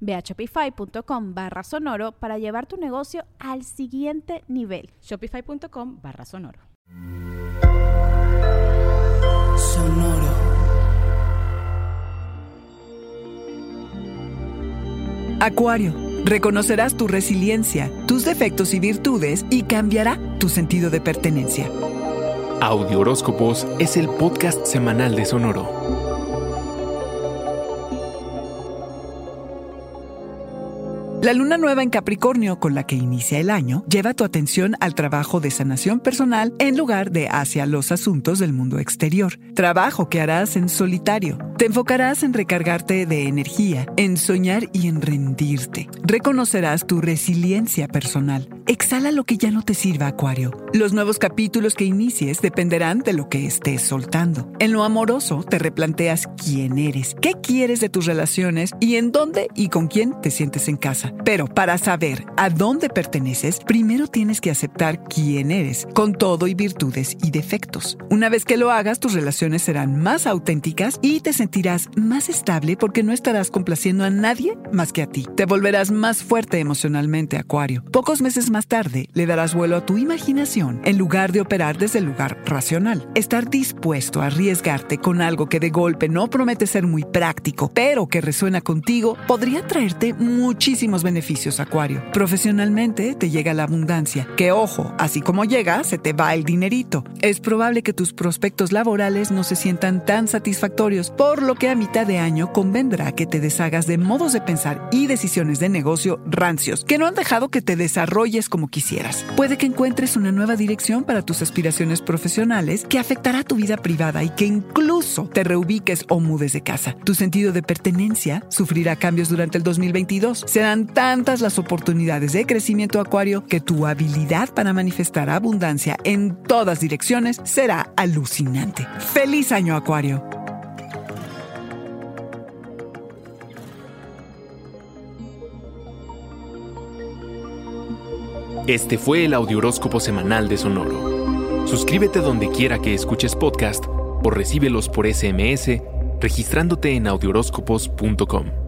Ve a shopify.com barra sonoro para llevar tu negocio al siguiente nivel. Shopify.com barra sonoro. Sonoro. Acuario, reconocerás tu resiliencia, tus defectos y virtudes y cambiará tu sentido de pertenencia. Audio Horóscopos es el podcast semanal de Sonoro. La luna nueva en Capricornio, con la que inicia el año, lleva tu atención al trabajo de sanación personal en lugar de hacia los asuntos del mundo exterior. Trabajo que harás en solitario. Te enfocarás en recargarte de energía, en soñar y en rendirte. Reconocerás tu resiliencia personal. Exhala lo que ya no te sirva, Acuario. Los nuevos capítulos que inicies dependerán de lo que estés soltando. En lo amoroso, te replanteas quién eres, qué quieres de tus relaciones y en dónde y con quién te sientes en casa. Pero para saber a dónde perteneces, primero tienes que aceptar quién eres, con todo y virtudes y defectos. Una vez que lo hagas, tus relaciones serán más auténticas y te sentirás más estable porque no estarás complaciendo a nadie más que a ti. Te volverás más fuerte emocionalmente, Acuario. Pocos meses más tarde, le darás vuelo a tu imaginación en lugar de operar desde el lugar racional. Estar dispuesto a arriesgarte con algo que de golpe no promete ser muy práctico, pero que resuena contigo, podría traerte muchísimos beneficios, Acuario. Profesionalmente te llega la abundancia, que ojo, así como llega, se te va el dinerito. Es probable que tus prospectos laborales no se sientan tan satisfactorios, por lo que a mitad de año convendrá que te deshagas de modos de pensar y decisiones de negocio rancios, que no han dejado que te desarrolles como quisieras. Puede que encuentres una nueva dirección para tus aspiraciones profesionales que afectará tu vida privada y que incluso te reubiques o mudes de casa. Tu sentido de pertenencia sufrirá cambios durante el 2022. Serán tantas las oportunidades de crecimiento acuario que tu habilidad para manifestar abundancia en todas direcciones será alucinante. ¡Feliz año acuario! Este fue el Audioróscopo Semanal de Sonoro. Suscríbete donde quiera que escuches podcast o recíbelos por SMS registrándote en audioróscopos.com.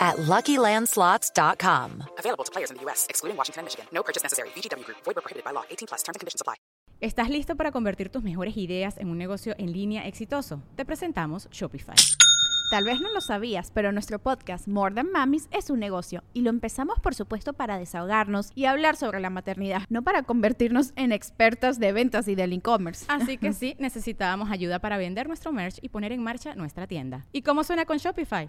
at LuckyLandSlots.com. Available to players in the U.S., excluding Washington and Michigan. No purchase necessary. VGW Group. Void were prohibited by law. 18 plus. Terms and conditions apply. ¿Estás listo para convertir tus mejores ideas en un negocio en línea exitoso? Te presentamos Shopify. Tal vez no lo sabías, pero nuestro podcast More Than Mamis es un negocio y lo empezamos por supuesto para desahogarnos y hablar sobre la maternidad, no para convertirnos en expertas de ventas y del e-commerce. Así que sí, necesitábamos ayuda para vender nuestro merch y poner en marcha nuestra tienda. ¿Y cómo suena con Shopify?